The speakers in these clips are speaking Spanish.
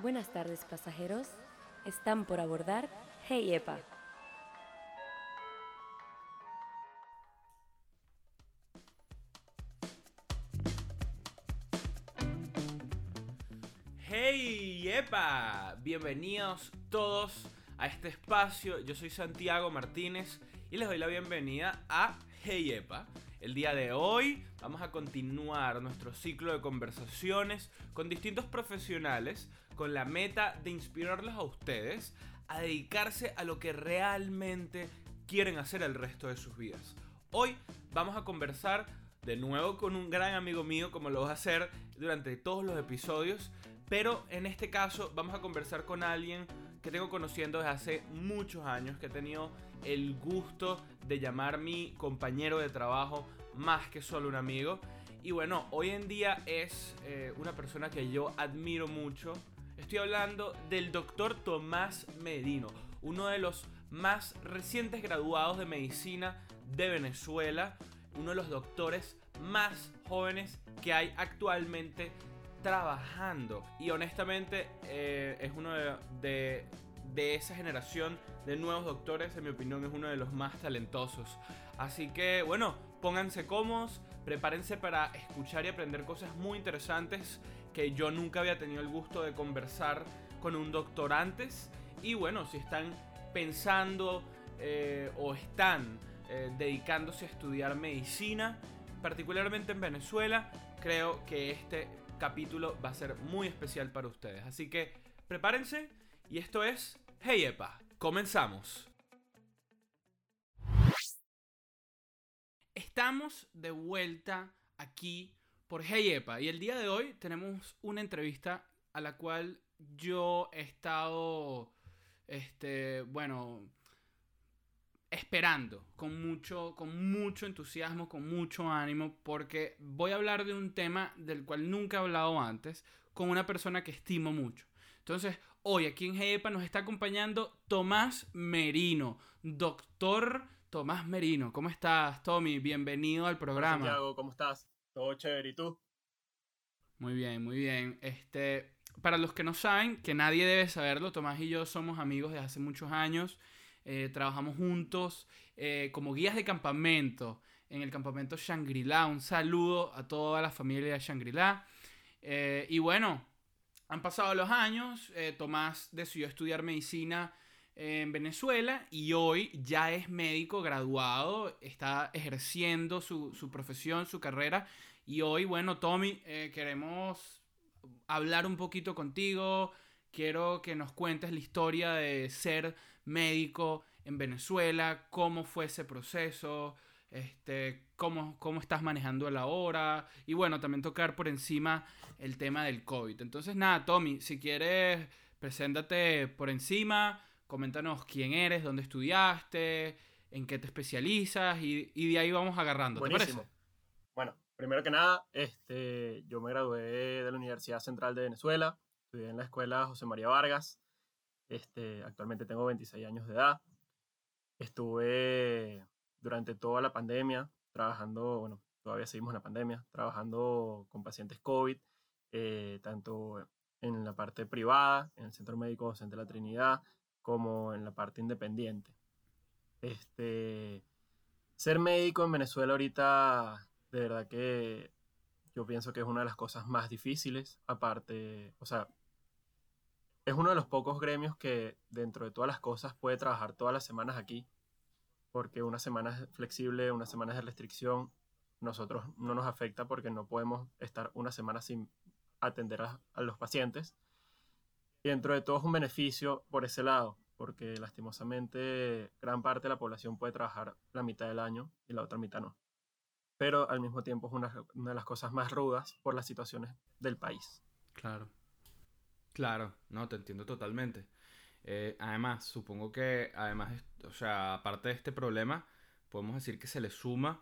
Buenas tardes pasajeros, están por abordar Hey Epa. Hey Epa, bienvenidos todos a este espacio. Yo soy Santiago Martínez y les doy la bienvenida a Hey Epa. El día de hoy vamos a continuar nuestro ciclo de conversaciones con distintos profesionales con la meta de inspirarlos a ustedes a dedicarse a lo que realmente quieren hacer el resto de sus vidas. Hoy vamos a conversar de nuevo con un gran amigo mío como lo vas a hacer durante todos los episodios, pero en este caso vamos a conversar con alguien que tengo conociendo desde hace muchos años, que he tenido el gusto de llamar mi compañero de trabajo más que solo un amigo. Y bueno, hoy en día es eh, una persona que yo admiro mucho. Estoy hablando del doctor Tomás Medino, uno de los más recientes graduados de medicina de Venezuela, uno de los doctores más jóvenes que hay actualmente trabajando. Y honestamente eh, es uno de, de, esa generación de nuevos doctores, en mi opinión es uno de los más talentosos. Así que bueno, pónganse cómodos, prepárense para escuchar y aprender cosas muy interesantes que yo nunca había tenido el gusto de conversar con un doctor antes. Y bueno, si están pensando eh, o están eh, dedicándose a estudiar medicina, particularmente en Venezuela, creo que este capítulo va a ser muy especial para ustedes. Así que prepárense y esto es Hey Epa, comenzamos. Estamos de vuelta aquí por Hey Epa y el día de hoy tenemos una entrevista a la cual yo he estado, este, bueno, esperando con mucho, con mucho entusiasmo, con mucho ánimo, porque voy a hablar de un tema del cual nunca he hablado antes con una persona que estimo mucho. Entonces, hoy aquí en GEPA nos está acompañando Tomás Merino, doctor Tomás Merino. ¿Cómo estás, Tommy? Bienvenido al programa. Santiago, ¿cómo estás? Todo chévere, ¿y tú? Muy bien, muy bien. Este, para los que no saben, que nadie debe saberlo, Tomás y yo somos amigos de hace muchos años. Eh, trabajamos juntos eh, como guías de campamento en el campamento Shangri-La. Un saludo a toda la familia de Shangri-La. Eh, y bueno, han pasado los años, Tomás decidió estudiar medicina en Venezuela y hoy ya es médico graduado, está ejerciendo su, su profesión, su carrera. Y hoy, bueno, Tommy, queremos hablar un poquito contigo. Quiero que nos cuentes la historia de ser médico en Venezuela, cómo fue ese proceso, este, cómo, cómo estás manejando la hora y bueno, también tocar por encima el tema del COVID. Entonces nada, Tommy, si quieres, preséntate por encima, coméntanos quién eres, dónde estudiaste, en qué te especializas y, y de ahí vamos agarrando. Buenísimo. Bueno, primero que nada, este, yo me gradué de la Universidad Central de Venezuela, estudié en la escuela José María Vargas, este, actualmente tengo 26 años de edad. Estuve durante toda la pandemia trabajando, bueno, todavía seguimos en la pandemia, trabajando con pacientes COVID, eh, tanto en la parte privada, en el Centro Médico Docente de la Trinidad, como en la parte independiente. Este, ser médico en Venezuela ahorita, de verdad que yo pienso que es una de las cosas más difíciles, aparte, o sea, es uno de los pocos gremios que dentro de todas las cosas puede trabajar todas las semanas aquí, porque una semana es flexible, una semana es de restricción, nosotros no nos afecta porque no podemos estar una semana sin atender a, los pacientes. Y dentro de todo es un beneficio por ese lado, porque lastimosamente gran parte de la población puede trabajar la mitad del año y la otra mitad no. Pero al mismo tiempo es una, una de las cosas más rudas por las situaciones del país. Claro. Claro, no, te entiendo totalmente. Eh, además, supongo que, además, o sea, aparte de este problema, podemos decir que se le suma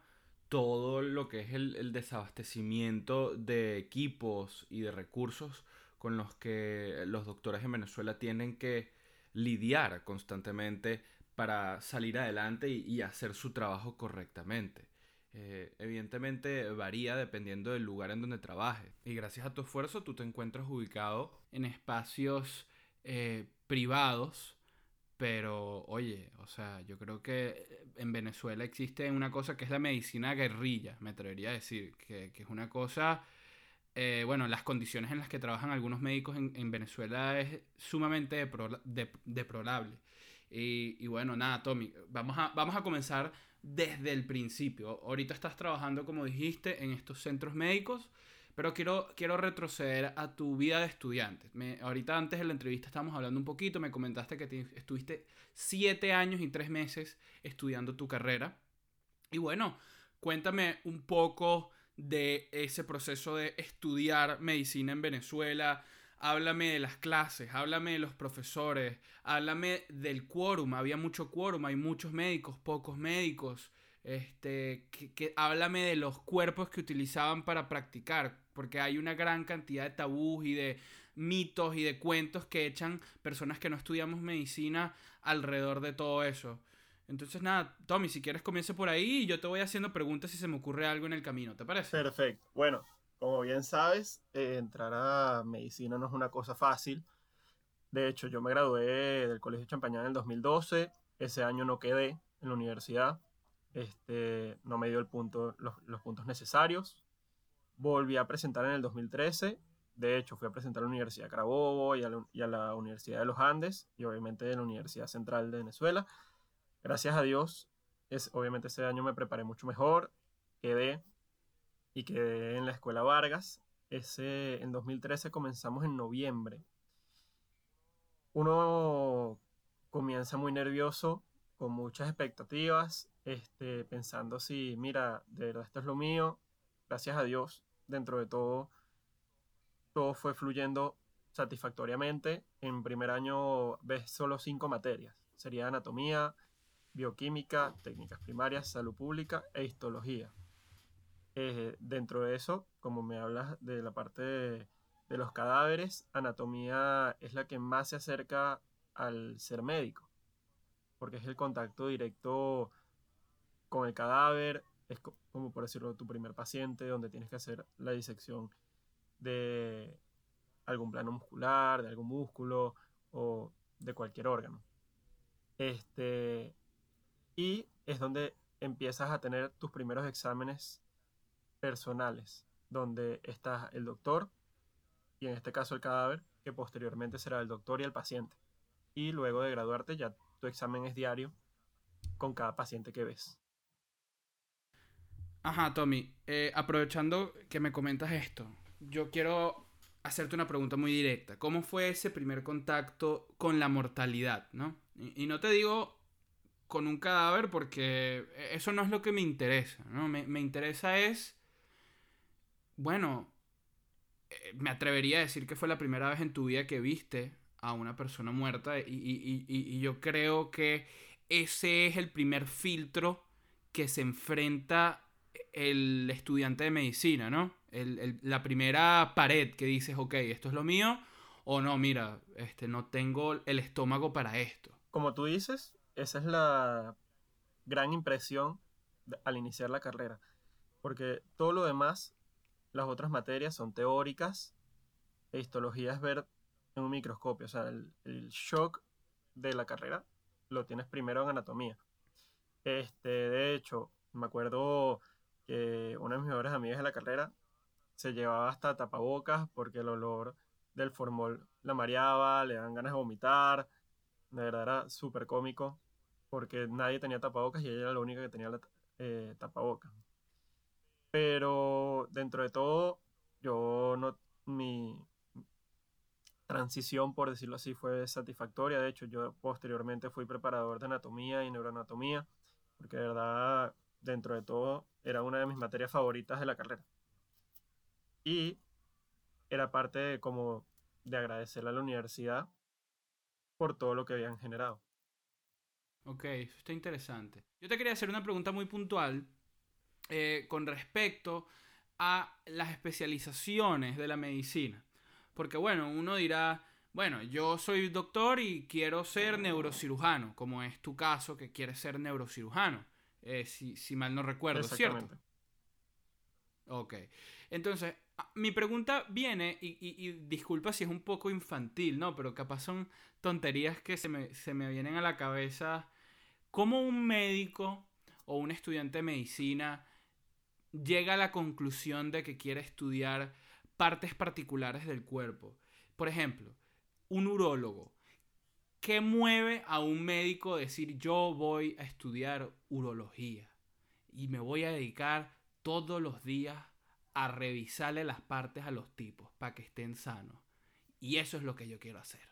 todo lo que es el, desabastecimiento de equipos y de recursos con los que los doctores en Venezuela tienen que lidiar constantemente para salir adelante y, hacer su trabajo correctamente. Eh, evidentemente varía dependiendo del lugar en donde trabajes. Y gracias a tu esfuerzo tú te encuentras ubicado en espacios eh, privados. Pero, oye, o sea, yo creo que en Venezuela existe una cosa que es la medicina guerrilla, me atrevería a decir, que, que es una cosa eh, bueno, las condiciones en las que trabajan algunos médicos en, Venezuela es sumamente deplorable. Y, y, bueno, nada, Tommy, vamos a, vamos a comenzar desde el principio. Ahorita estás trabajando, como dijiste, en estos centros médicos, pero quiero, quiero retroceder a tu vida de estudiante. Me, ahorita antes de la entrevista estábamos hablando un poquito, me comentaste que estuviste siete años y tres meses estudiando tu carrera. Y bueno, cuéntame un poco de ese proceso de estudiar medicina en Venezuela. Háblame de las clases, háblame de los profesores, háblame del quórum. Había mucho quórum, hay muchos médicos, pocos médicos. Este, que, háblame de los cuerpos que utilizaban para practicar, porque hay una gran cantidad de tabús y de mitos y de cuentos que echan personas que no estudiamos medicina alrededor de todo eso. Entonces, nada, Tommy, si quieres comience por ahí y yo te voy haciendo preguntas si se me ocurre algo en el camino, ¿te parece? Perfecto. Bueno, como bien sabes, eh, entrar a medicina no es una cosa fácil. De hecho, yo me gradué del Colegio Champañán en el 2012. Ese año no quedé en la universidad. Este, no me dio el punto, los, puntos necesarios. Volví a presentar en el 2013. De hecho, fui a presentar a la Universidad de Carabobo y a la, y a la Universidad de los Andes y obviamente de la Universidad Central de Venezuela gracias a Dios, es, obviamente ese año me preparé mucho mejor, quedé y quedé en la escuela Vargas. Ese, en 2013 comenzamos en noviembre. Uno comienza muy nervioso, con muchas expectativas, este, pensando si, mira, de verdad esto es lo mío. Gracias a Dios, dentro de todo, todo fue fluyendo satisfactoriamente. En primer año ves solo cinco materias. Sería anatomía, bioquímica, técnicas primarias, salud pública e histología. Eh, dentro de eso, como me hablas de la parte de, los cadáveres, anatomía es la que más se acerca al ser médico, porque es el contacto directo con el cadáver, es como por decirlo tu primer paciente, donde tienes que hacer la disección de algún plano muscular, de algún músculo o de cualquier órgano. Este, y es donde empiezas a tener tus primeros exámenes personales, donde está el doctor y en este caso el cadáver, que posteriormente será el doctor y el paciente. Y luego de graduarte ya tu examen es diario con cada paciente que ves. Ajá, Tommy, eh, aprovechando que me comentas esto, yo quiero hacerte una pregunta muy directa. ¿Cómo fue ese primer contacto con la mortalidad? ¿no? y no te digo con un cadáver porque eso no es lo que me interesa, ¿no? Me, interesa es, bueno, eh, me atrevería a decir que fue la primera vez en tu vida que viste a una persona muerta y, yo creo que ese es el primer filtro que se enfrenta el estudiante de medicina, ¿no? la primera pared que dices, ok, esto es lo mío, o no, mira, este, no tengo el estómago para esto. Como tú dices, esa es la gran impresión al iniciar la carrera, porque todo lo demás, las otras materias son teóricas, e histología es ver en un microscopio, o sea, el, shock de la carrera lo tienes primero en anatomía. Este, de hecho, me acuerdo que una de mis mejores amigas de la carrera se llevaba hasta tapabocas porque el olor del formol la mareaba, le dan ganas de vomitar. De verdad era súper cómico porque nadie tenía tapabocas y ella era la única que tenía la eh, tapabocas. Pero dentro de todo, yo no, mi transición, por decirlo así, fue satisfactoria. De hecho, yo posteriormente fui preparador de anatomía y neuroanatomía, porque de verdad, dentro de todo, era una de mis materias favoritas de la carrera. Y era parte de, como de agradecerle a la universidad por todo lo que habían generado. Ok, eso está interesante. Yo te quería hacer una pregunta muy puntual eh, con respecto a las especializaciones de la medicina. Porque bueno, uno dirá, bueno, yo soy doctor y quiero ser neurocirujano, como es tu caso que quieres ser neurocirujano, eh, si, mal no recuerdo, ¿cierto? Ok. Entonces, mi pregunta viene, y, disculpa si es un poco infantil, ¿no? Pero capaz son tonterías que se me, se me vienen a la cabeza. ¿Cómo un médico o un estudiante de medicina llega a la conclusión de que quiere estudiar partes particulares del cuerpo? Por ejemplo, un urólogo. ¿Qué mueve a un médico a decir yo voy a estudiar urología y me voy a dedicar todos los días a revisarle las partes a los tipos para que estén sanos? Y eso es lo que yo quiero hacer.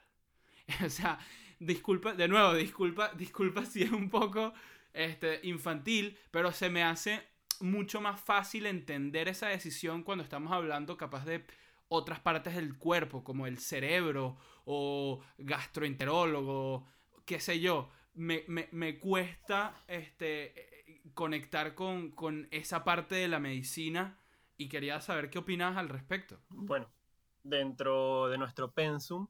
o sea, disculpa, de nuevo, disculpa, disculpa si es un poco este, infantil, pero se me hace mucho más fácil entender esa decisión cuando estamos hablando capaz de otras partes del cuerpo, como el cerebro o gastroenterólogo, qué sé yo. Me, cuesta este, conectar con, con, esa parte de la medicina y quería saber qué opinas al respecto. Bueno, dentro de nuestro pensum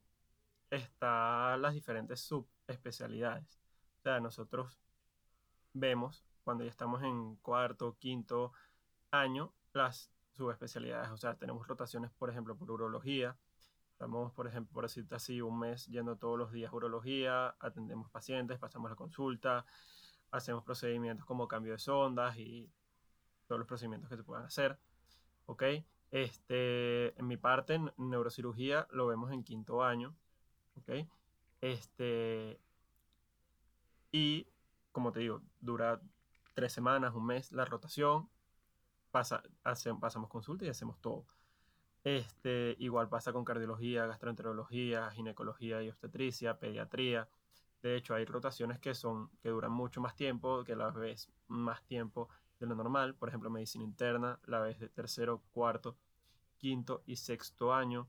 están las diferentes subespecialidades. O sea, nosotros vemos cuando ya estamos en cuarto, quinto año, las subespecialidades. O sea, tenemos rotaciones, por ejemplo, por urología. Estamos, por ejemplo, por decirte así, un mes yendo todos los días a urología, atendemos pacientes, pasamos la consulta, hacemos procedimientos como cambio de sondas y todos los procedimientos que se puedan hacer. ¿Ok? Este, en mi parte, neurocirugía lo vemos en quinto año. ¿Ok? Este, y, como te digo, dura tres semanas, un mes la rotación pasa, pasamos consulta y hacemos todo. Este, igual pasa con cardiología, gastroenterología, ginecología y obstetricia, pediatría. De hecho, hay rotaciones que, son, que duran mucho más tiempo, que la vez más tiempo de lo normal. Por ejemplo, medicina interna, la vez de tercero, cuarto, quinto y sexto año.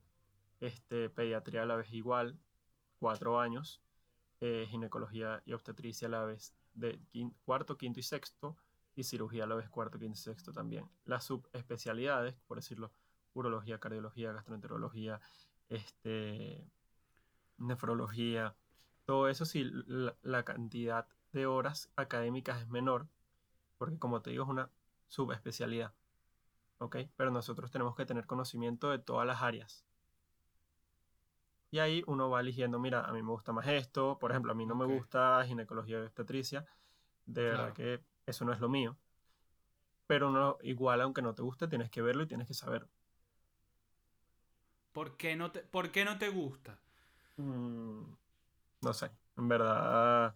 Este, pediatría la vez igual, cuatro años. Eh, ginecología y obstetricia la vez de cuarto, quinto y sexto y cirugía la vez cuarto, quinto y sexto también. Las subespecialidades, por decirlo, urología, cardiología, gastroenterología, este, nefrología, todo eso sí, la, cantidad de horas académicas es menor, porque como te digo, es una subespecialidad. ¿Ok? Pero nosotros tenemos que tener conocimiento de todas las áreas. Y ahí uno va eligiendo, mira, a mí me gusta más esto, por ejemplo, a mí no me gusta ginecología y obstetricia, de verdad que eso no es lo mío. Pero no, igual, aunque no te guste, tienes que verlo y tienes que saber. ¿Por qué no te, por qué no te gusta? Mm, no sé, en verdad.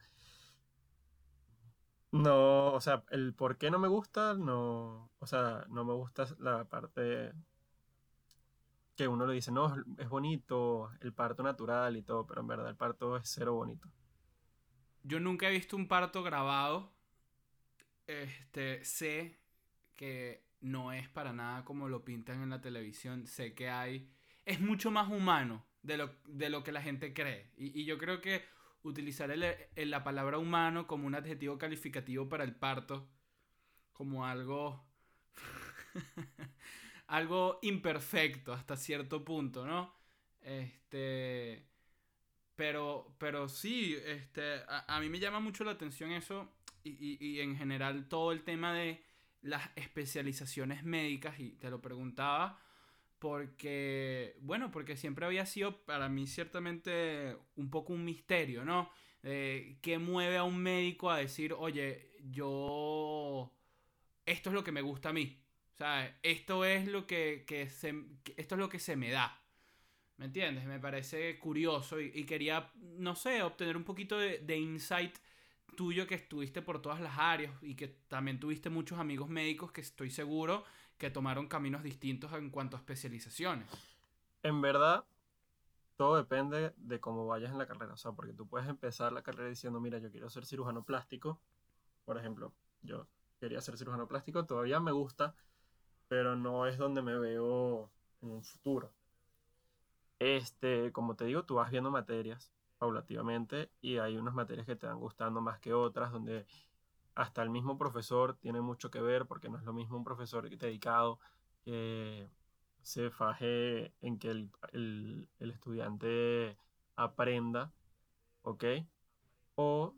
No, o sea, el por qué no me gusta, no. O sea, no me gusta la parte que uno le dice, no, es bonito, el parto natural y todo, pero en verdad el parto es cero bonito. Yo nunca he visto un parto grabado este, sé que no es para nada como lo pintan en la televisión. Sé que hay. Es mucho más humano de lo, de lo que la gente cree. Y, yo creo que utilizar la palabra humano como un adjetivo calificativo para el parto, como algo. algo imperfecto hasta cierto punto, ¿no? Este. Pero, pero sí, este, a mí me llama mucho la atención eso y, en general todo el tema de las especializaciones médicas y te lo preguntaba porque, bueno, porque siempre había sido para mí ciertamente un poco un misterio, ¿no? Eh, ¿Qué mueve a un médico a decir, oye, yo, esto es lo que me gusta a mí? O sea, esto es lo que, se, esto es lo que se me da. ¿Me entiendes? Me parece curioso y, quería, no sé, obtener un poquito de, de insight tuyo que estuviste por todas las áreas y que también tuviste muchos amigos médicos que estoy seguro que tomaron caminos distintos en cuanto a especializaciones. En verdad, todo depende de cómo vayas en la carrera. O sea, porque tú puedes empezar la carrera diciendo, mira, yo quiero ser cirujano plástico. Por ejemplo, yo quería ser cirujano plástico, todavía me gusta, pero no es donde me veo en un futuro. Este, como te digo, tú vas viendo materias paulativamente y hay unas materias que te van gustando más que otras, donde hasta el mismo profesor tiene mucho que ver, porque no es lo mismo un profesor dedicado que se faje en que el, el, el estudiante aprenda, ¿ok? O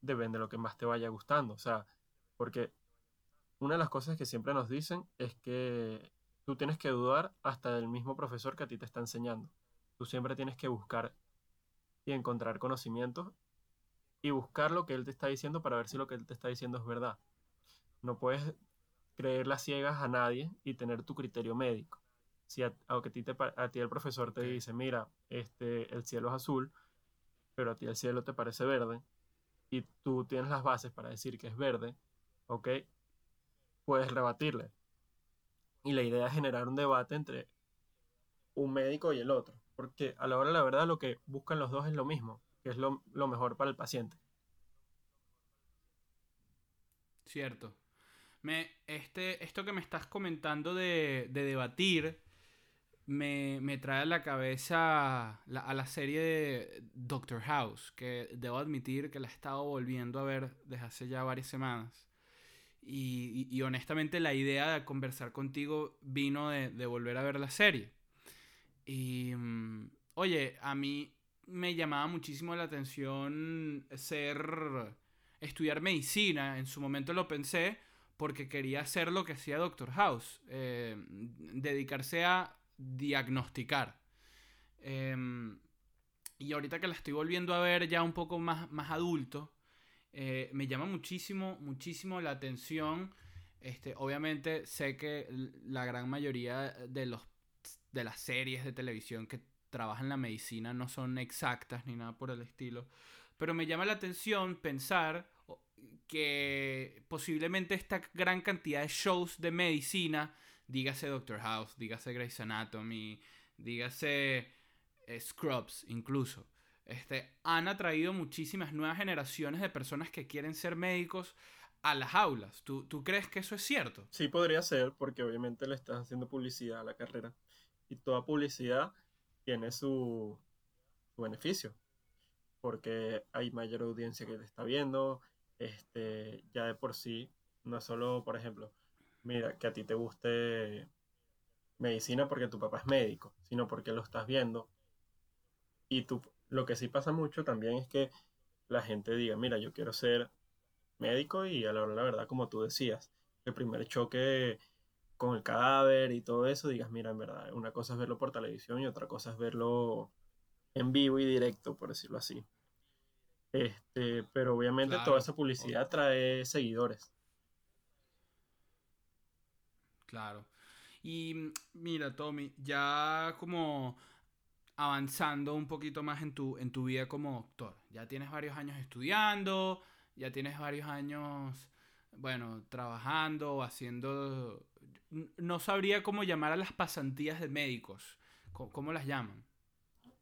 depende de lo que más te vaya gustando, o sea, porque una de las cosas que siempre nos dicen es que tú tienes que dudar hasta del mismo profesor que a ti te está enseñando. Tú siempre tienes que buscar y encontrar conocimientos y buscar lo que él te está diciendo para ver si lo que él te está diciendo es verdad. No puedes creer las ciegas a nadie y tener tu criterio médico. Si a, aunque a ti, te, a ti el profesor te dice, mira, este, el cielo es azul, pero a ti el cielo te parece verde, y tú tienes las bases para decir que es verde, ¿ok? Puedes rebatirle. Y la idea es generar un debate entre un médico y el otro, porque a la hora de la verdad lo que buscan los dos es lo mismo, que es lo, lo mejor para el paciente. Cierto. Me, este, esto que me estás comentando de, de debatir me, me, trae a la cabeza la, a la serie de Doctor House, que debo admitir que la he estado volviendo a ver desde hace ya varias semanas. Y, honestamente la idea de conversar contigo vino de, volver a ver la serie. Y, mm, oye, a mí me llamaba muchísimo la atención ser, estudiar medicina. En su momento lo pensé porque quería hacer lo que hacía Doctor House, eh, dedicarse a diagnosticar. Eh, y ahorita que la estoy volviendo a ver ya un poco más, más adulto, eh, me llama muchísimo, muchísimo la atención. Este, obviamente sé que la gran mayoría de, los, de las series de televisión que trabajan la medicina no son exactas ni nada por el estilo. Pero me llama la atención pensar que posiblemente esta gran cantidad de shows de medicina, dígase Doctor House, dígase Grey's Anatomy, dígase eh, Scrubs incluso, este, han atraído muchísimas nuevas generaciones de personas que quieren ser médicos a las aulas. ¿Tú, ¿Tú crees que eso es cierto? Sí, podría ser, porque obviamente le estás haciendo publicidad a la carrera. Y toda publicidad tiene su, beneficio, porque hay mayor audiencia que te está viendo, este, ya de por sí, no solo, por ejemplo, mira, que a ti te guste medicina porque tu papá es médico, sino porque lo estás viendo. Y tú, lo que sí pasa mucho también es que la gente diga, mira, yo quiero ser médico y a la hora la verdad, como tú decías, el primer choque con el cadáver y todo eso, digas, mira, en verdad, una cosa es verlo por televisión y otra cosa es verlo en vivo y directo, por decirlo así. Este, pero obviamente Claro, toda esa publicidad trae seguidores. Claro. Y mm, mira, Tommy, ya como avanzando un poquito más en tu, en tu vida como doctor. Ya tienes varios años estudiando, ya tienes varios años, bueno, trabajando o haciendo... No sabría cómo llamar a las pasantías de médicos. ¿Cómo, cómo las llaman?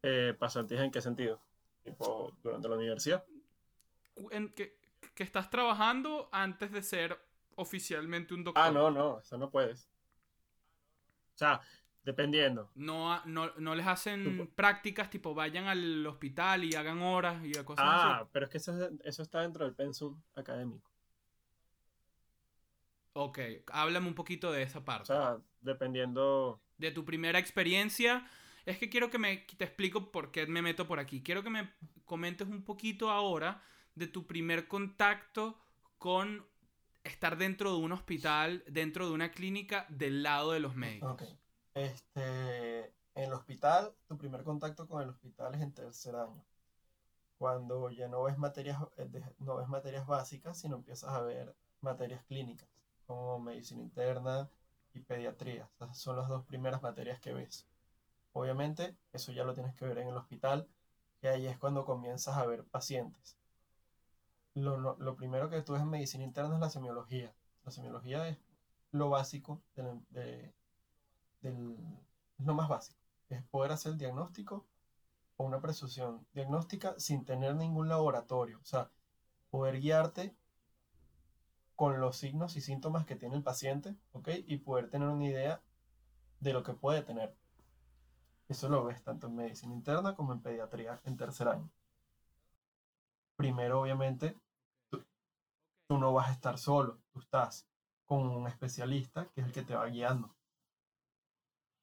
Eh, ¿Pasantías en qué sentido? Tipo, durante la universidad. En que, que estás trabajando antes de ser oficialmente un doctor. Ah, no, no, eso no puedes. O sea, dependiendo. No, ha- no, no les hacen Supo- prácticas tipo vayan al hospital y hagan horas y cosas Ah, así. pero es que eso, es- eso está dentro del pensum académico. Ok, háblame un poquito de esa O parte. sea, dependiendo. de tu primera experiencia. Es que quiero que me te explico por qué me meto por aquí. Quiero que me comentes un poquito ahora de tu primer contacto con estar dentro de un hospital, dentro de una clínica del lado de los médicos. Ok. Este, en el hospital, tu primer contacto con el hospital es en tercer año. Cuando ya no ves materias, eh, no ves materias básicas, sino empiezas a ver materias clínicas, como medicina interna y pediatría. Esas son las dos primeras materias que ves. Obviamente, eso ya lo tienes que ver en el hospital, y ahí es cuando comienzas a ver pacientes. Lo, lo- primero que tú ves en medicina interna es la semiología. La semiología es lo básico de- del, lo más básico, es poder hacer el diagnóstico o una presunción diagnóstica sin tener ningún laboratorio, o sea, poder guiarte con los signos y síntomas que tiene el paciente, ¿ok? Y poder tener una idea de lo que puede tener. Eso lo ves tanto en medicina interna como en pediatría en tercer año. Primero, obviamente, tú, tú no vas a estar solo, tú estás con un especialista que es el que te va guiando.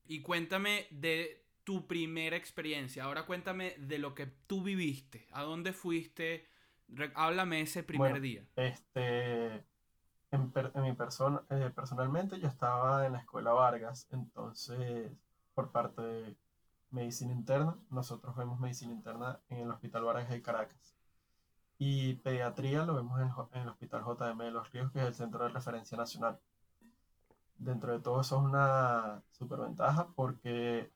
Y cuéntame de tu primera experiencia. Ahora cuéntame de lo que tú viviste. ¿A dónde fuiste? Re- háblame ese primer Bueno, día. Este, En, mi persona, eh, personalmente yo estaba en la escuela Vargas, entonces por parte de medicina interna, nosotros vemos medicina interna en el Hospital Vargas de Caracas. Y pediatría lo vemos en, en el Hospital JM de Los Ríos, que es el centro de referencia nacional. Dentro de todo eso es una superventaja porque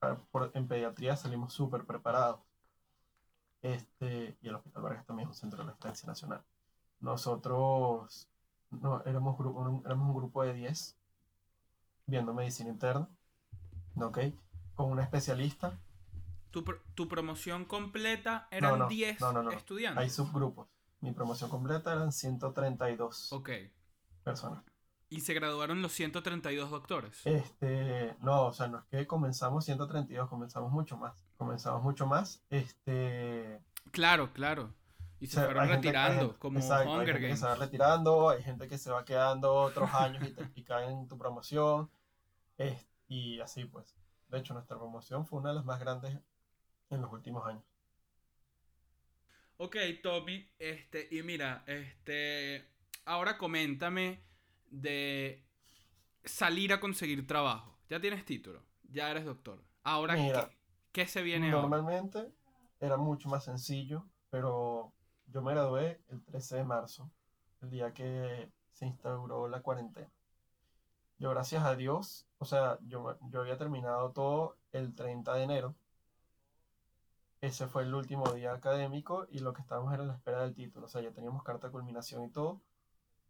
ah, en pediatría salimos súper preparados. Este, y el Hospital Vargas también es un centro de referencia nacional. Nosotros no, éramos, grupo, éramos un grupo de 10 viendo medicina interna, ¿ok? Con una especialista. ¿Tu, tu promoción completa eran 10 estudiantes? Hay subgrupos. Mi promoción completa eran 132 personas. ¿Y se graduaron los 132 doctores? Este, no, o sea, no es que comenzamos 132, comenzamos mucho más. Comenzamos mucho más. Este. Claro, claro. Y se fueron retirando, como exacto, Hunger hay gente Que se va retirando, hay gente que se va quedando otros años y, te, cae en tu promoción. y así pues. De hecho, nuestra promoción fue una de las más grandes en los últimos años. Ok, Tommy, este, y mira, este, ahora coméntame de salir a conseguir trabajo. Ya tienes título, ya eres doctor. Ahora, ¿qué, ¿qué, se viene Normalmente era mucho más sencillo, pero yo me gradué el 13 de marzo, el día que se instauró la cuarentena. Yo, gracias a Dios, o sea, yo, yo había terminado todo el 30 de enero. Ese fue el último día académico y lo que estábamos era la espera del título. O sea, ya teníamos carta de culminación y todo.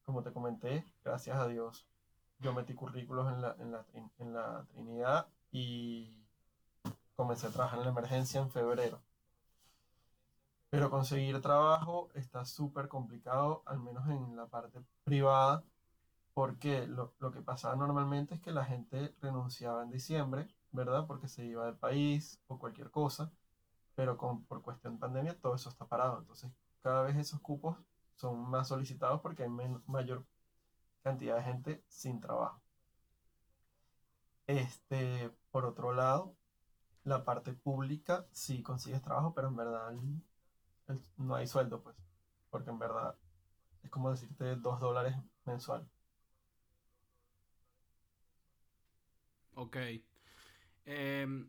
Como te comenté, gracias a Dios, yo metí currículos en la, en la, en la Trinidad y comencé a trabajar en la emergencia en febrero. Pero conseguir trabajo está súper complicado, al menos en la parte privada, porque lo, que pasaba normalmente es que la gente renunciaba en diciembre, ¿verdad? Porque se iba del país o cualquier cosa, pero con, por cuestión de pandemia todo eso está parado. Entonces, cada vez esos cupos son más solicitados porque hay mayor cantidad de gente sin trabajo. Este, por otro lado, la parte pública sí consigues trabajo, pero en verdad no hay sueldo, pues. Porque en verdad es como decirte dos dólares mensual. Ok. Em,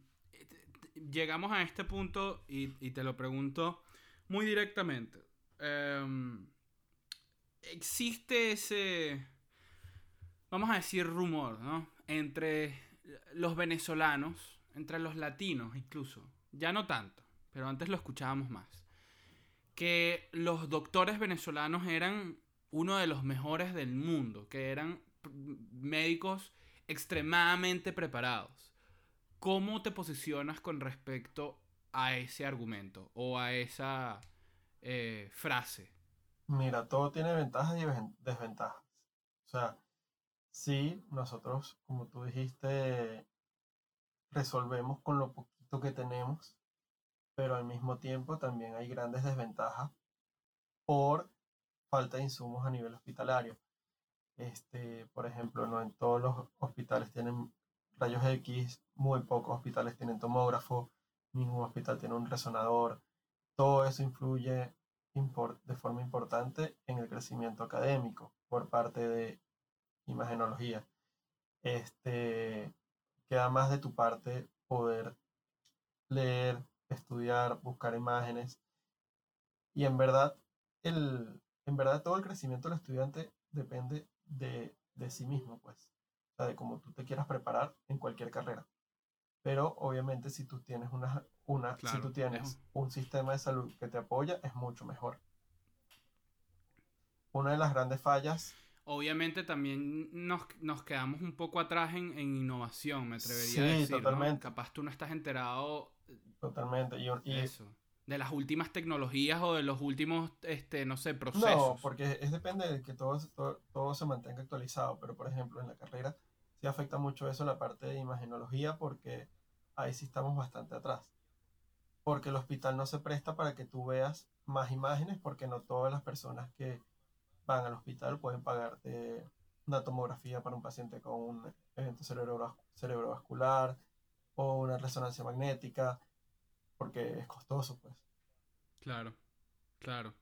llegamos a este punto y, te lo pregunto muy directamente. Em, existe ese, vamos a decir, rumor, ¿no? Entre los venezolanos, entre los latinos incluso. Ya no tanto, pero antes lo escuchábamos más que los doctores venezolanos eran uno de los mejores del mundo, que eran médicos extremadamente preparados. ¿Cómo te posicionas con respecto a ese argumento o a esa eh, frase? Mira, todo tiene ventajas y desventajas. O sea, sí, nosotros, como tú dijiste, resolvemos con lo poquito que tenemos pero al mismo tiempo también hay grandes desventajas por falta de insumos a nivel hospitalario. Este, por ejemplo, no en todos los hospitales tienen rayos X, muy pocos hospitales tienen tomógrafo, ningún hospital tiene un resonador. Todo eso influye de forma importante en el crecimiento académico por parte de imagenología. Este, queda más de tu parte poder leer estudiar, buscar imágenes. Y en verdad, el, en verdad todo el crecimiento del estudiante depende de, de sí mismo, pues. De cómo tú te quieras preparar en cualquier carrera. Pero obviamente si tú tienes una, una si tú tienes un sistema de salud que te apoya, es mucho mejor. Una de las grandes fallas obviamente también nos, nos, quedamos un poco atrás en, en innovación, me atrevería a decir. Totalmente. Capaz tú no estás enterado Totalmente. Y, Eso. De las últimas tecnologías o de los últimos, este, no sé, procesos. No, porque es depende de que todo, todo, se mantenga actualizado. Pero, por ejemplo, en la carrera sí afecta mucho eso la parte de imagenología porque ahí sí estamos bastante atrás. Porque el hospital no se presta para que tú veas más imágenes porque no todas las personas que van al hospital pueden pagarte una tomografía para un paciente con un evento cerebrovascular o una resonancia magnética porque es costoso, pues. Claro, claro.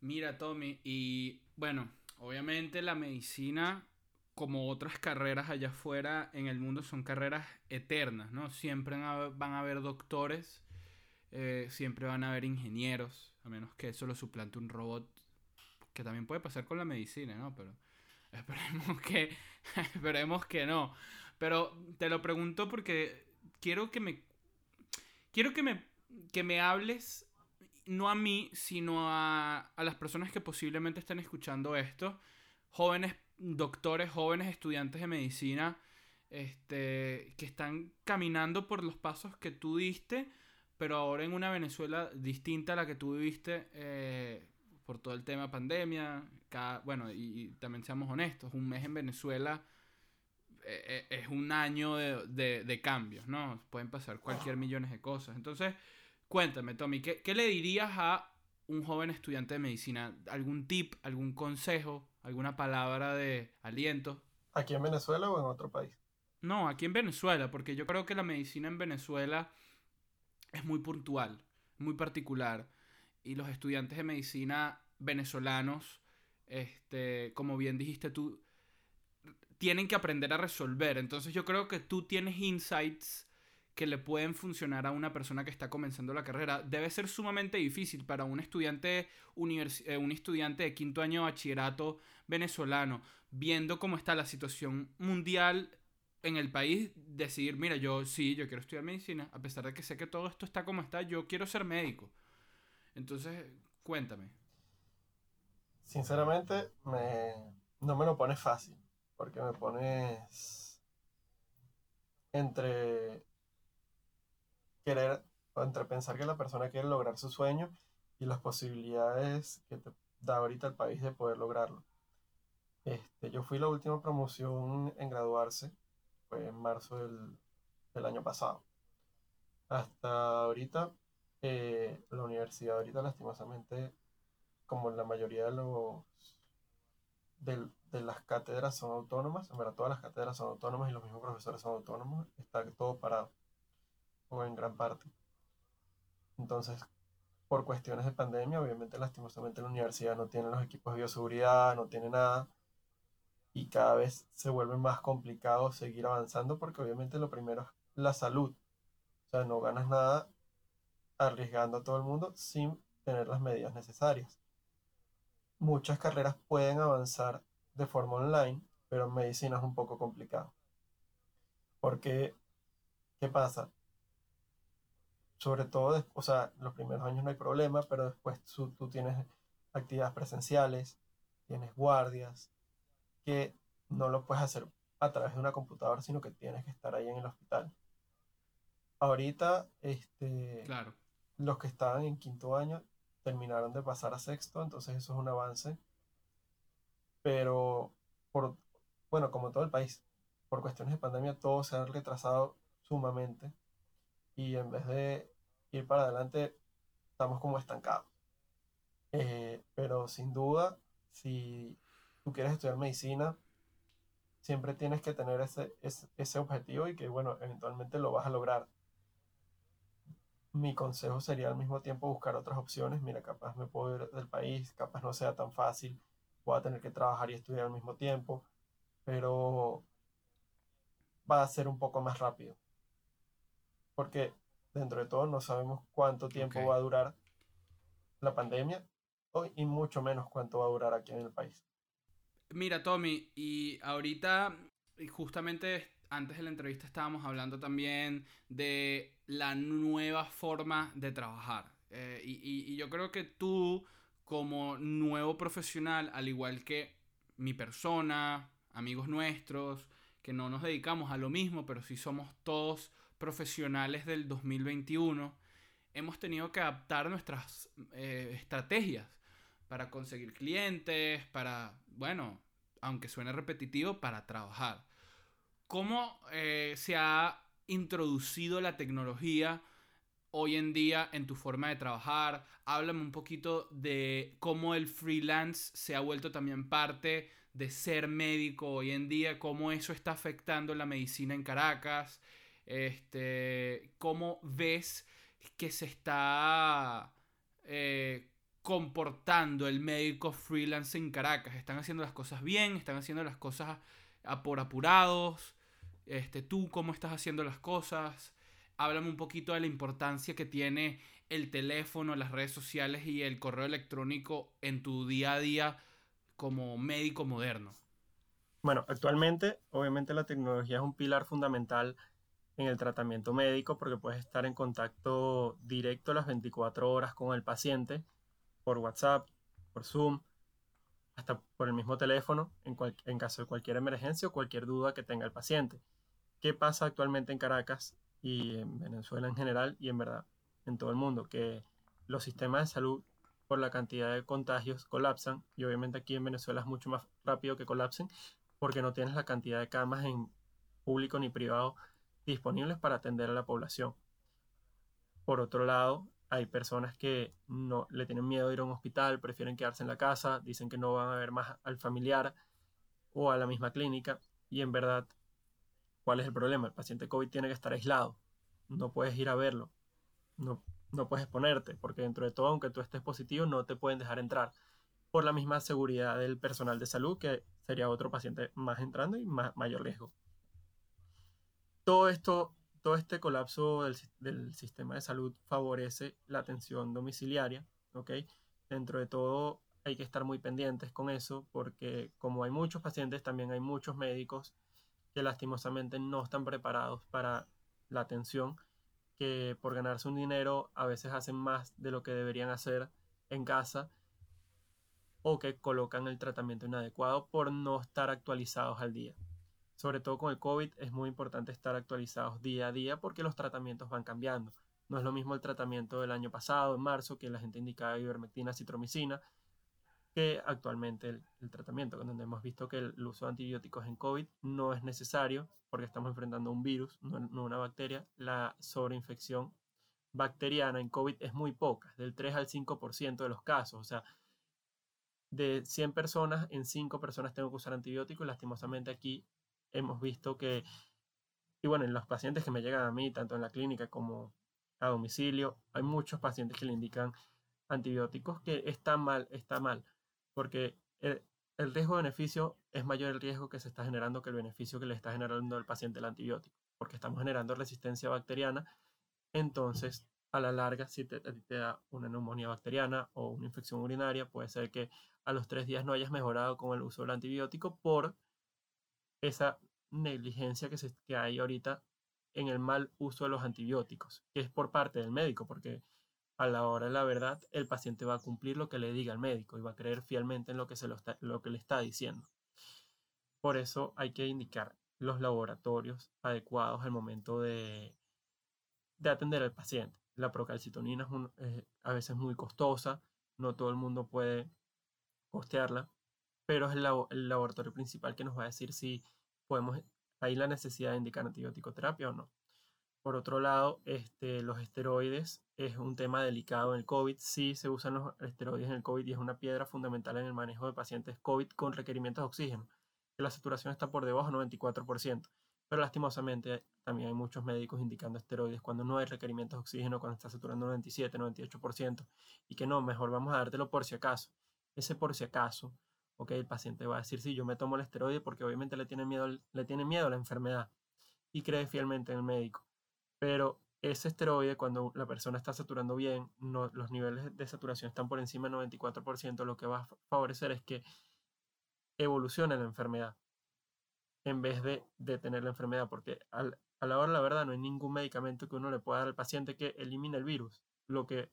Mira, Tommy, y bueno, obviamente la medicina, como otras carreras allá afuera en el mundo, son carreras eternas, ¿no? Siempre van a haber doctores, eh, siempre van a haber ingenieros, a menos que eso lo suplante un robot, que también puede pasar con la medicina, ¿no? Pero esperemos que, esperemos que no. Pero te lo pregunto porque quiero que me, quiero que me, que me hables no a mí, sino a, a las personas que posiblemente estén escuchando esto, jóvenes doctores, jóvenes estudiantes de medicina, este, que están caminando por los pasos que tú diste, pero ahora en una Venezuela distinta a la que tú viviste eh, por todo el tema pandemia. bueno, y, también seamos honestos, un mes en Venezuela eh, eh, es un año de, de, de, cambios, ¿no? Pueden pasar cualquier millones de cosas. Entonces, Cuéntame, Tommy, ¿qué, le dirías a un joven estudiante de medicina? ¿Algún tip, algún consejo, alguna palabra de aliento? ¿Aquí en Venezuela o en otro país? No, aquí en Venezuela, porque yo creo que la medicina en Venezuela es muy puntual, muy particular. Y los estudiantes de medicina venezolanos, este, como bien dijiste tú, tienen que aprender a resolver. Entonces yo creo que tú tienes insights que le pueden funcionar a una persona que está comenzando la carrera. Debe ser sumamente difícil para un estudiante, eh, un estudiante de quinto año de bachillerato venezolano, viendo cómo está la situación mundial en el país, decidir, mira, yo sí, yo quiero estudiar medicina, a pesar de que sé que todo esto está como está, yo quiero ser médico. Entonces, cuéntame. Sinceramente, me, no me lo pones fácil, porque me pones entre querer, entre pensar que la persona quiere lograr su sueño y las posibilidades que te da ahorita el país de poder lograrlo. Este, yo fui la última promoción en graduarse, fue en marzo del, del año pasado. Hasta ahorita, eh, la universidad ahorita lastimosamente, como la mayoría de los de, de, las cátedras son autónomas, en verdad todas las cátedras son autónomas y los mismos profesores son autónomos, está todo parado o en gran parte. Entonces, por cuestiones de pandemia, obviamente lastimosamente la universidad no tiene los equipos de bioseguridad, no tiene nada. Y cada vez se vuelve más complicado seguir avanzando porque obviamente lo primero es la salud. O sea, no ganas nada arriesgando a todo el mundo sin tener las medidas necesarias. Muchas carreras pueden avanzar de forma online, pero en medicina es un poco complicado. Porque, ¿qué pasa? sobre todo, o sea, los primeros años no hay problema, pero después tú, tienes actividades presenciales, tienes guardias, que no lo puedes hacer a través de una computadora, sino que tienes que estar ahí en el hospital. Ahorita, este, claro. los que estaban en quinto año terminaron de pasar a sexto, entonces eso es un avance. Pero, por, bueno, como todo el país, por cuestiones de pandemia, todo se ha retrasado sumamente. Y en vez de ir para adelante, estamos como estancados. Eh, pero sin duda, si tú quieres estudiar medicina, siempre tienes que tener ese, ese, objetivo y que, bueno, eventualmente lo vas a lograr. Mi consejo sería al mismo tiempo buscar otras opciones. Mira, capaz me puedo ir del país, capaz no sea tan fácil, voy a tener que trabajar y estudiar al mismo tiempo, pero va a ser un poco más rápido. Porque dentro de todo no sabemos cuánto tiempo va a durar la pandemia y mucho menos cuánto va a durar aquí en el país. Mira, Tommy, y ahorita, justamente antes de la entrevista estábamos hablando también de la nueva forma de trabajar. Eh, y, yo creo que tú, como nuevo profesional, al igual que mi persona, amigos nuestros, que no nos dedicamos a lo mismo, pero sí somos todos profesionales del 2021, hemos tenido que adaptar nuestras eh, estrategias para conseguir clientes, para, bueno, aunque suene repetitivo, para trabajar. ¿Cómo eh, se ha introducido la tecnología hoy en día en tu forma de trabajar? Háblame un poquito de cómo el freelance se ha vuelto también parte de ser médico hoy en día, cómo eso está afectando la medicina en Caracas. Este, ¿Cómo ves que se está... Eh, comportando el médico freelance en Caracas? ¿Están haciendo las cosas bien? ¿Están haciendo las cosas por apurados? Este, ¿Tú cómo estás haciendo las cosas? Háblame un poquito de la importancia que tiene el teléfono, las redes sociales y el correo electrónico en tu día a día como médico moderno. Bueno, actualmente obviamente la tecnología es un pilar fundamental en el tratamiento médico porque puedes estar en contacto directo las 24 horas con el paciente por WhatsApp, por Zoom, hasta por el mismo teléfono en, caso de cualquier emergencia o cualquier duda que tenga el paciente. ¿Qué pasa actualmente en Caracas y en Venezuela en general y en verdad en todo el mundo? Que los sistemas de salud por la cantidad de contagios colapsan y obviamente aquí en Venezuela es mucho más rápido que colapsen porque no tienes la cantidad de camas en público ni privado disponibles para atender a la población. Por otro lado, hay personas que no le tienen miedo a ir a un hospital, prefieren quedarse en la casa, dicen que no van a ver más al familiar o a la misma clínica y en verdad, ¿cuál es el problema? El paciente COVID tiene que estar aislado, no puedes ir a verlo, no, no puedes exponerte, porque dentro de todo, aunque tú estés positivo, no te pueden dejar entrar por la misma seguridad del personal de salud, que sería otro paciente más entrando y más, mayor riesgo. Todo esto todo este colapso del, sistema de salud favorece la atención domiciliaria, ¿ok? Dentro de todo hay que estar muy pendientes con eso porque como hay muchos pacientes, también hay muchos médicos que lastimosamente no están preparados para la atención, que por ganarse un dinero a veces hacen más de lo que deberían hacer en casa o que colocan el tratamiento inadecuado por no estar actualizados al día sobre todo con el COVID, es muy importante estar actualizados día a día porque los tratamientos van cambiando. No es lo mismo el tratamiento del año pasado, en marzo, que la gente indicaba ivermectina, citromicina, que actualmente el, tratamiento, donde hemos visto que el, uso de antibióticos en COVID no es necesario porque estamos enfrentando un virus, no, no una bacteria. La sobreinfección bacteriana en COVID es muy poca, del 3 al 5% de los casos. O sea, de 100 personas, en 5 personas tengo que usar antibióticos y lastimosamente aquí hemos visto que, y bueno, en los pacientes que me llegan a mí, tanto en la clínica como a domicilio, hay muchos pacientes que le indican antibióticos que está mal, está mal, porque el, riesgo-beneficio es mayor el riesgo que se está generando que el beneficio que le está generando el paciente el antibiótico, porque estamos generando resistencia bacteriana, entonces a la larga, si te, te, da una neumonía bacteriana o una infección urinaria, puede ser que a los tres días no hayas mejorado con el uso del antibiótico por esa negligencia que, se, que hay ahorita en el mal uso de los antibióticos, que es por parte del médico, porque a la hora de la verdad el paciente va a cumplir lo que le diga el médico y va a creer fielmente en lo que, se lo, lo que le está diciendo. Por eso hay que indicar los laboratorios adecuados al momento de, de atender al paciente. La procalcitonina es, a veces muy costosa, no todo el mundo puede costearla, pero es el, laboratorio principal que nos va a decir si podemos, hay la necesidad de indicar antibiótico-terapia o no. Por otro lado, este, los esteroides es un tema delicado en el COVID. Sí se usan los esteroides en el COVID y es una piedra fundamental en el manejo de pacientes COVID con requerimientos de oxígeno, la saturación está por debajo del 94%. Pero lastimosamente también hay muchos médicos indicando esteroides cuando no hay requerimientos de oxígeno, cuando está saturando 97, 98%, y que no, mejor vamos a dártelo por si acaso. Ese por si acaso ok, el paciente va a decir, sí, yo me tomo el esteroide porque obviamente le tiene miedo, le tiene miedo a la enfermedad y cree fielmente en el médico. Pero ese esteroide, cuando la persona está saturando bien, los niveles de saturación están por encima del 94%, lo que va a favorecer es que evolucione la enfermedad en vez de detener la enfermedad, porque a la hora la verdad no hay ningún medicamento que uno le pueda dar al paciente que elimine el virus. Lo que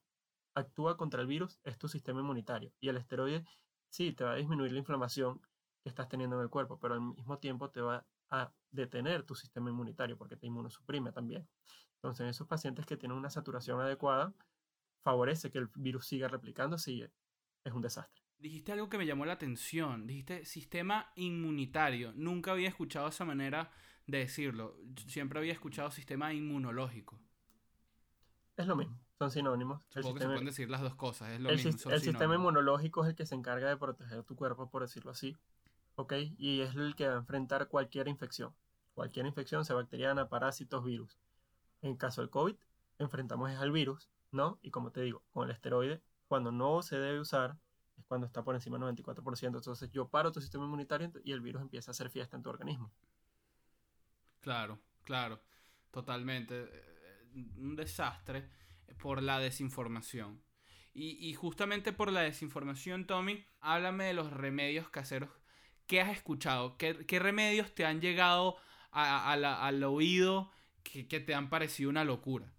actúa contra el virus es tu sistema inmunitario y el esteroide sí, te va a disminuir la inflamación que estás teniendo en el cuerpo, pero al mismo tiempo te va a detener tu sistema inmunitario porque te inmunosuprime también. Entonces, en esos pacientes que tienen una saturación adecuada, favorece que el virus siga replicándose y es un desastre. Dijiste algo que me llamó la atención. Dijiste sistema inmunitario. Nunca había escuchado esa manera de decirlo. Siempre había escuchado sistema inmunológico. Es lo mismo son sinónimos. el sistema, se pueden decir las dos cosas, es lo el, mismo. el sistema inmunológico es el que se encarga de proteger tu cuerpo, por decirlo así, ¿ok? Y es el que va a enfrentar cualquier infección, cualquier infección, sea bacteriana, parásitos, virus. En caso del COVID, enfrentamos al virus, ¿no? Y como te digo, con el esteroide cuando no se debe usar es cuando está por encima del 94%. Entonces yo paro tu sistema inmunitario y el virus empieza a hacer fiesta en tu organismo. Claro, claro, totalmente. Eh, un desastre por la desinformación. Y, justamente por la desinformación, Tommy, háblame de los remedios caseros. ¿Qué has escuchado? ¿Qué, remedios te han llegado al oído que, te han parecido una locura?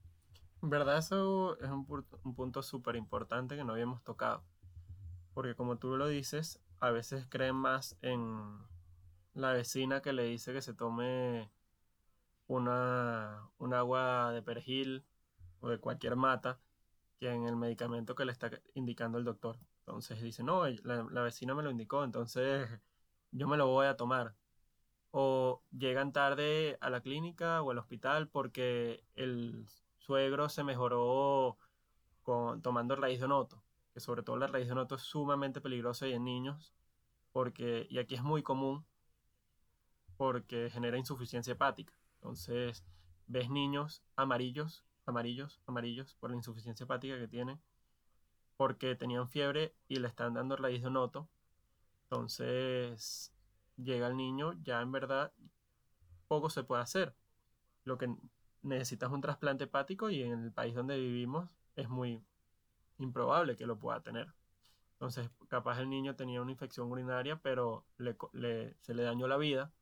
Verdad eso es un, un punto súper importante que no habíamos tocado. Porque como tú lo dices, a veces creen más en la vecina que le dice que se tome una, un agua de perejil o de cualquier mata que en el medicamento que le está indicando el doctor. Entonces dice, no, la, vecina me lo indicó, entonces yo me lo voy a tomar. O llegan tarde a la clínica o al hospital porque el suegro se mejoró con, tomando raíz de onoto, que sobre todo la raíz de onoto es sumamente peligrosa y en niños, porque, y aquí es muy común, porque genera insuficiencia hepática. Entonces, ves niños amarillos amarillos, amarillos, por la insuficiencia hepática que tienen, porque tenían fiebre y le están dando raíz de onoto. Entonces, llega el niño, ya en verdad poco se puede hacer. Lo que necesitas es un trasplante hepático y en el país donde vivimos es muy improbable que lo pueda tener. Entonces, capaz el niño tenía una infección urinaria, pero se le dañó la vida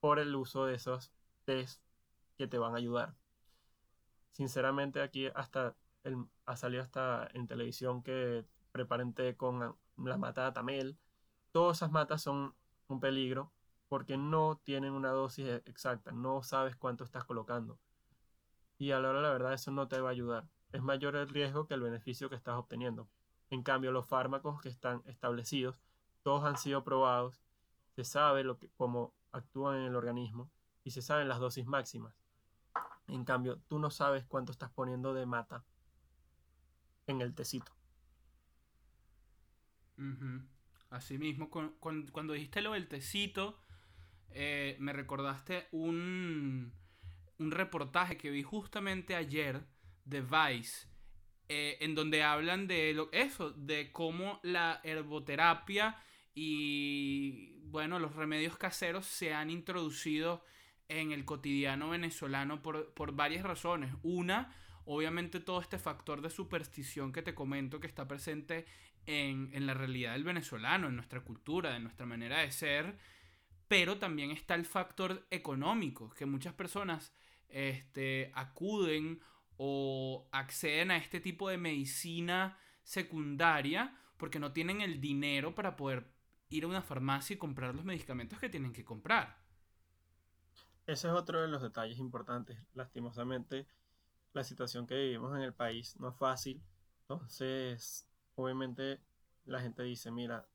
por el uso de esos test que te van a ayudar sinceramente aquí hasta ha salido hasta en televisión que preparen con la mata de Tamel. Todas esas matas son un peligro porque no tienen una dosis e, exacta, no sabes cuánto estás colocando. Y a la hora la verdad eso no te va a ayudar. Es mayor el riesgo que el beneficio que estás obteniendo. En cambio, los fármacos que están establecidos, todos han sido probados, se sabe lo que, cómo actúan en el organismo y se saben las dosis máximas. En cambio, tú no sabes cuánto estás poniendo de mata en el tecito. Así mismo, cuando, dijiste lo del tecito, eh, me recordaste un, un reportaje que vi justamente ayer de Vice, eh, en donde hablan de lo, eso, de cómo la herboterapia y bueno, los remedios caseros se han introducido en el cotidiano venezolano por, varias razones. Una, obviamente todo este factor de superstición que te comento que está presente en, la realidad del venezolano, en nuestra cultura, en nuestra manera de ser, pero también está el factor económico, que muchas personas este, acuden o acceden a este tipo de medicina secundaria porque no tienen el dinero para poder ir a una farmacia y comprar los medicamentos que tienen que comprar. Ese es otro de los detalles importantes. Lastimosamente, la situación que vivimos en el país no es fácil. Entonces, obviamente, la gente dice, mira,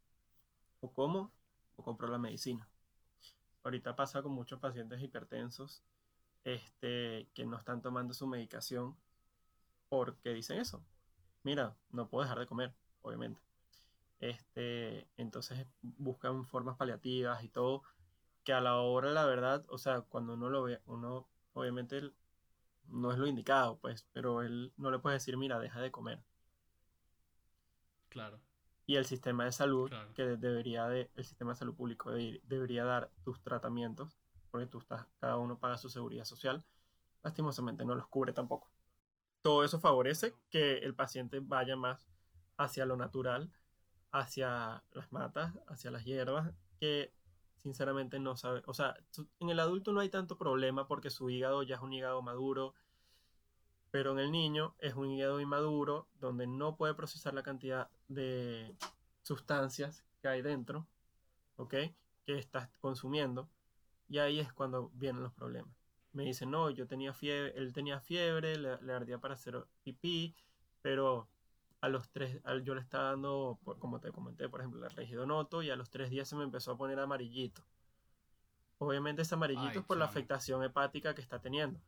o como o compro la medicina. Ahorita pasa con muchos pacientes hipertensos este, que no están tomando su medicación porque dicen eso. Mira, no puedo dejar de comer, obviamente. Este, entonces buscan formas paliativas y todo que a la hora, la verdad, o sea, cuando uno lo ve, uno obviamente no es lo indicado, pues, pero él no le puede decir, mira, deja de comer. Claro. Y el sistema de salud, que debería de, el sistema de salud público debería dar tus tratamientos, porque tú estás, cada uno paga su seguridad social, lastimosamente no los cubre tampoco. Todo eso favorece que el paciente vaya más hacia lo natural, hacia las matas, hacia las hierbas, que sinceramente no sabe. O sea, en el adulto no hay tanto problema porque su hígado ya es un hígado maduro, pero en el niño es un hígado inmaduro donde no puede procesar la cantidad de sustancias que hay dentro, ¿ok? Que estás consumiendo. Y ahí es cuando vienen los problemas. Me dicen, no, yo tenía fiebre, él tenía fiebre, le, le ardía para hacer pipí, pero a los tres, yo le estaba dando, como te comenté, por ejemplo, el noto y a los tres días se me empezó a poner amarillito. Obviamente ese amarillito es por la afectación hepática que está teniendo.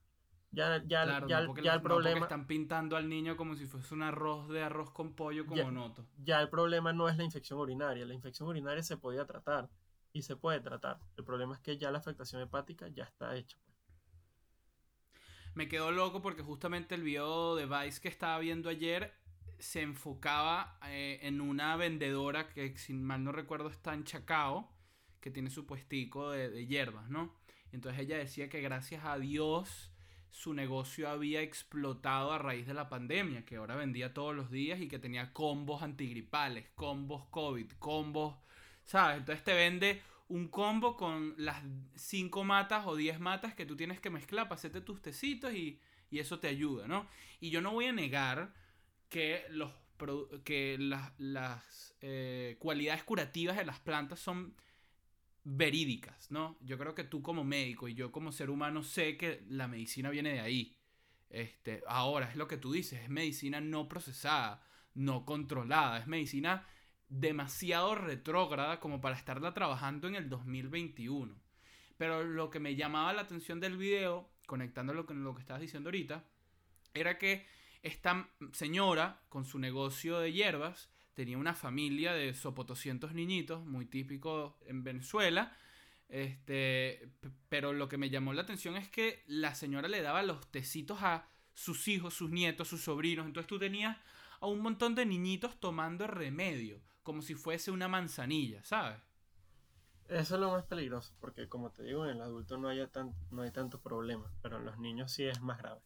Ya, ya, ya, el problema... están pintando al niño como si fuese un arroz de arroz con pollo como noto. Ya el problema no es la infección urinaria. La infección urinaria se podía tratar y se puede tratar. El problema es que ya la afectación hepática ya está hecha. Pues. Me quedó loco porque justamente el video de Vice que estaba viendo ayer se enfocaba eh, en una vendedora que, si mal no recuerdo, está en Chacao, que tiene su puestico de, hierbas, ¿no? Entonces ella decía que gracias a Dios su negocio había explotado a raíz de la pandemia, que ahora vendía todos los días y que tenía combos antigripales, combos COVID, combos, ¿sabes? Entonces te vende un combo con las 5 matas o 10 matas que tú tienes que mezclar para hacerte tus tecitos y, y eso te ayuda, ¿no? Y yo no voy a negar que, los, que las, las eh, cualidades curativas de las plantas son verídicas, ¿no? Yo creo que tú como médico y yo como ser humano sé que la medicina viene de ahí. Este, ahora es lo que tú dices, es medicina no procesada, no controlada, es medicina demasiado retrógrada como para estarla trabajando en el 2021. Pero lo que me llamaba la atención del video, conectándolo con lo que estabas diciendo ahorita, era que esta señora con su negocio de hierbas tenía una familia de sopotoscientos niñitos, muy típico en Venezuela. Este, pero lo que me llamó la atención es que la señora le daba los tecitos a sus hijos, sus nietos, sus sobrinos. Entonces tú tenías a un montón de niñitos tomando remedio, como si fuese una manzanilla, ¿sabes? Eso es lo más peligroso, porque como te digo, en el adulto no, haya tan, no hay tanto problema, pero en los niños sí es más grave.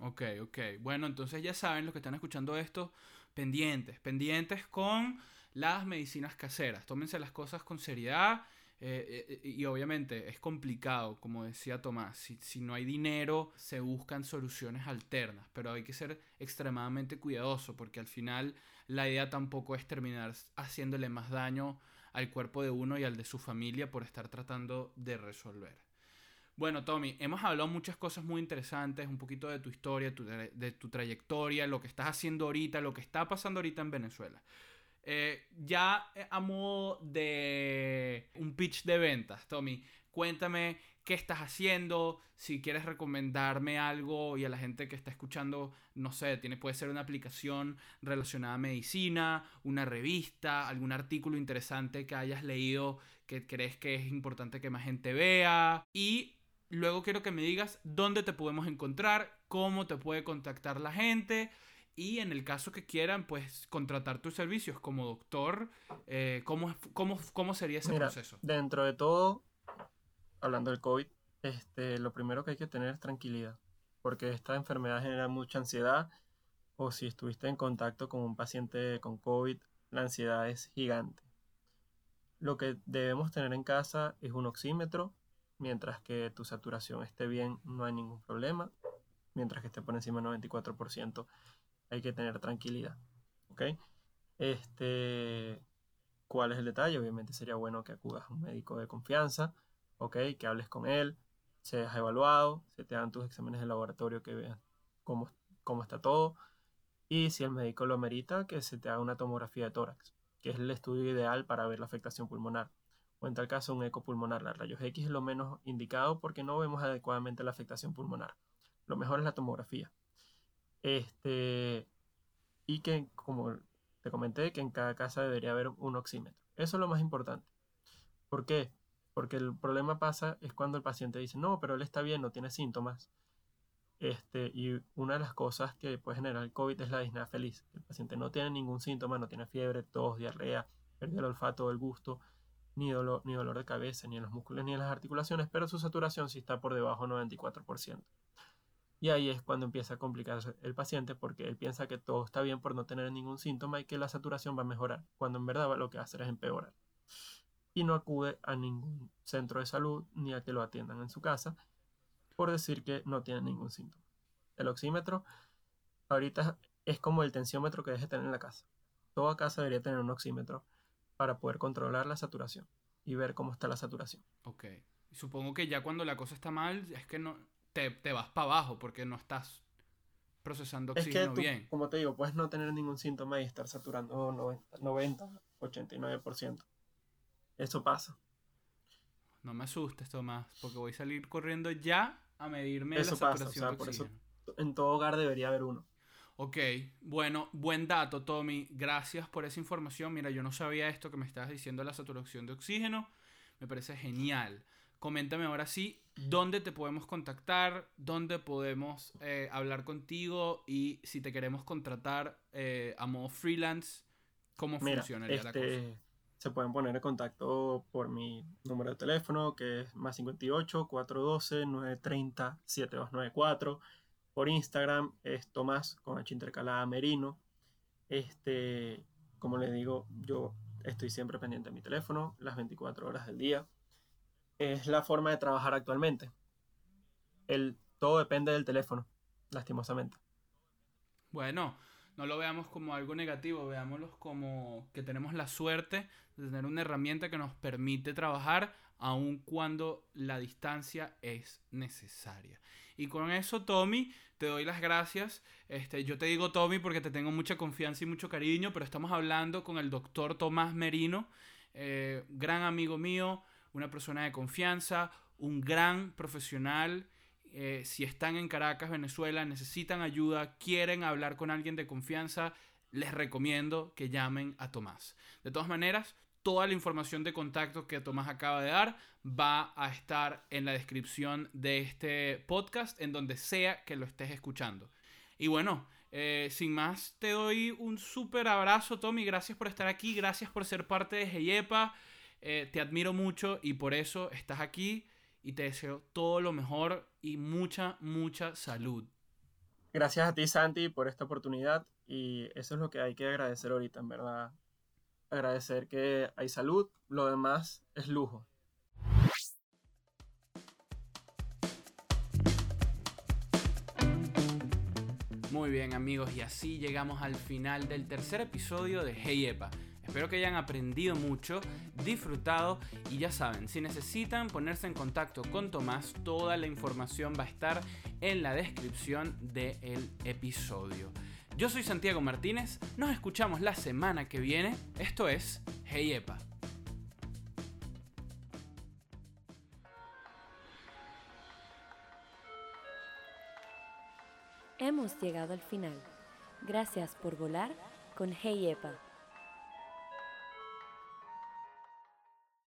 Ok, ok. Bueno, entonces ya saben, los que están escuchando esto, pendientes, pendientes con las medicinas caseras. Tómense las cosas con seriedad. Eh, eh, y obviamente es complicado, como decía Tomás, si, si, no hay dinero se buscan soluciones alternas, pero hay que ser extremadamente cuidadoso porque al final la idea tampoco es terminar haciéndole más daño al cuerpo de uno y al de su familia por estar tratando de resolver. Bueno, Tommy, hemos hablado muchas cosas muy interesantes, un poquito de tu historia, tu, de tu trayectoria, lo que estás haciendo ahorita, lo que está pasando ahorita en Venezuela. Eh, ya a modo de un pitch de ventas, Tommy, cuéntame qué estás haciendo, si quieres recomendarme algo y a la gente que está escuchando, no sé, tiene, puede ser una aplicación relacionada a medicina, una revista, algún artículo interesante que hayas leído que crees que es importante que más gente vea y luego quiero que me digas dónde te podemos encontrar, cómo te puede contactar la gente y en el caso que quieran, pues contratar tus servicios como doctor, eh, ¿cómo, cómo, cómo, sería ese proceso? Dentro de todo, hablando del COVID, este, lo primero que hay que tener es tranquilidad, porque esta enfermedad genera mucha ansiedad, o si estuviste en contacto con un paciente con COVID, la ansiedad es gigante. Lo que debemos tener en casa es un oxímetro, mientras que tu saturación esté bien, no hay ningún problema, mientras que esté por encima del 94%, hay que tener tranquilidad. ¿Ok? Este, ¿Cuál es el detalle? Obviamente sería bueno que acudas a un médico de confianza, ¿ok? Que hables con él, seas evaluado, se te hagan tus exámenes de laboratorio que vean cómo, cómo está todo. Y si el médico lo merita, que se te haga una tomografía de tórax, que es el estudio ideal para ver la afectación pulmonar. O en tal caso un eco pulmonar. La rayos X es lo menos indicado porque no vemos adecuadamente la afectación pulmonar. Lo mejor es la tomografía. Este, y que, como te comenté, que en cada casa debería haber un oxímetro. Eso es lo más importante. ¿Por qué? Porque el problema pasa es cuando el paciente dice, no, pero él está bien, no tiene síntomas. Este, y una de las cosas que puede generar el COVID es la disnea feliz. El paciente no tiene ningún síntoma, no tiene fiebre, tos, diarrea, pérdida el olfato, el gusto, ni dolor, ni dolor de cabeza, ni en los músculos, ni en las articulaciones, pero su saturación sí está por debajo del 94%. Y ahí es cuando empieza a complicarse el paciente porque él piensa que todo está bien por no tener ningún síntoma y que la saturación va a mejorar, cuando en verdad lo que va a hacer es empeorar. Y no acude a ningún centro de salud ni a que lo atiendan en su casa por decir que no tiene ningún síntoma. El oxímetro ahorita es como el tensiómetro que deje tener en la casa. Toda casa debería tener un oxímetro para poder controlar la saturación y ver cómo está la saturación. Ok. Supongo que ya cuando la cosa está mal es que no, te, te vas para abajo porque no estás procesando oxígeno es que bien. Como te digo, puedes no tener ningún síntoma y estar saturando 90, 90 89%. Eso pasa. No me asustes, Tomás, porque voy a salir corriendo ya a medirme la saturación de oxígeno. Por eso en todo hogar debería haber uno. Ok, bueno, buen dato, Tommy. Gracias por esa información. Mira, yo no sabía esto que me estabas diciendo la saturación de oxígeno. Me parece genial. Coméntame ahora sí, dónde te podemos contactar, dónde podemos eh, hablar contigo y si te queremos contratar eh, a modo freelance, ¿cómo Mira, funcionaría la cosa? este, se pueden poner en contacto por mi número de teléfono, que es más 58 412 930 7294. Por Instagram es Tomás con H intercalada Merino. Este, como les digo, yo estoy siempre pendiente de mi teléfono, las 24 horas del día. Es la forma de trabajar actualmente. El, todo depende del teléfono, lastimosamente. Bueno, no lo veamos como algo negativo, veámoslo como que tenemos la suerte de tener una herramienta que nos permite trabajar aun cuando la distancia es necesaria. Y con eso, Tommy, te doy las gracias. Este, yo te digo Tommy porque te tengo mucha confianza y mucho cariño, pero estamos hablando con el doctor Tomás Merino, eh, gran amigo mío, una persona de confianza, un gran profesional. Eh, si están en Caracas, Venezuela, necesitan ayuda, quieren hablar con alguien de confianza, les recomiendo que llamen a Tomás. De todas maneras, toda la información de contacto que Tomás acaba de dar va a estar en la descripción de este podcast, en donde sea que lo estés escuchando. Y bueno, eh, sin más, te doy un súper abrazo, Tommy. Gracias por estar aquí, gracias por ser parte de Heyepa. Eh, te admiro mucho y por eso estás aquí y te deseo todo lo mejor y mucha, mucha salud. Gracias a ti, Santi, por esta oportunidad y eso es lo que hay que agradecer ahorita, en verdad. Agradecer que hay salud, lo demás es lujo. Muy bien amigos, y así llegamos al final del tercer episodio de Hey Epa. Espero que hayan aprendido mucho, disfrutado y ya saben, si necesitan ponerse en contacto con Tomás, toda la información va a estar en la descripción del episodio. Yo soy Santiago Martínez, nos escuchamos la semana que viene, esto es Hey Epa. Hemos llegado al final. Gracias por volar con Hey Epa.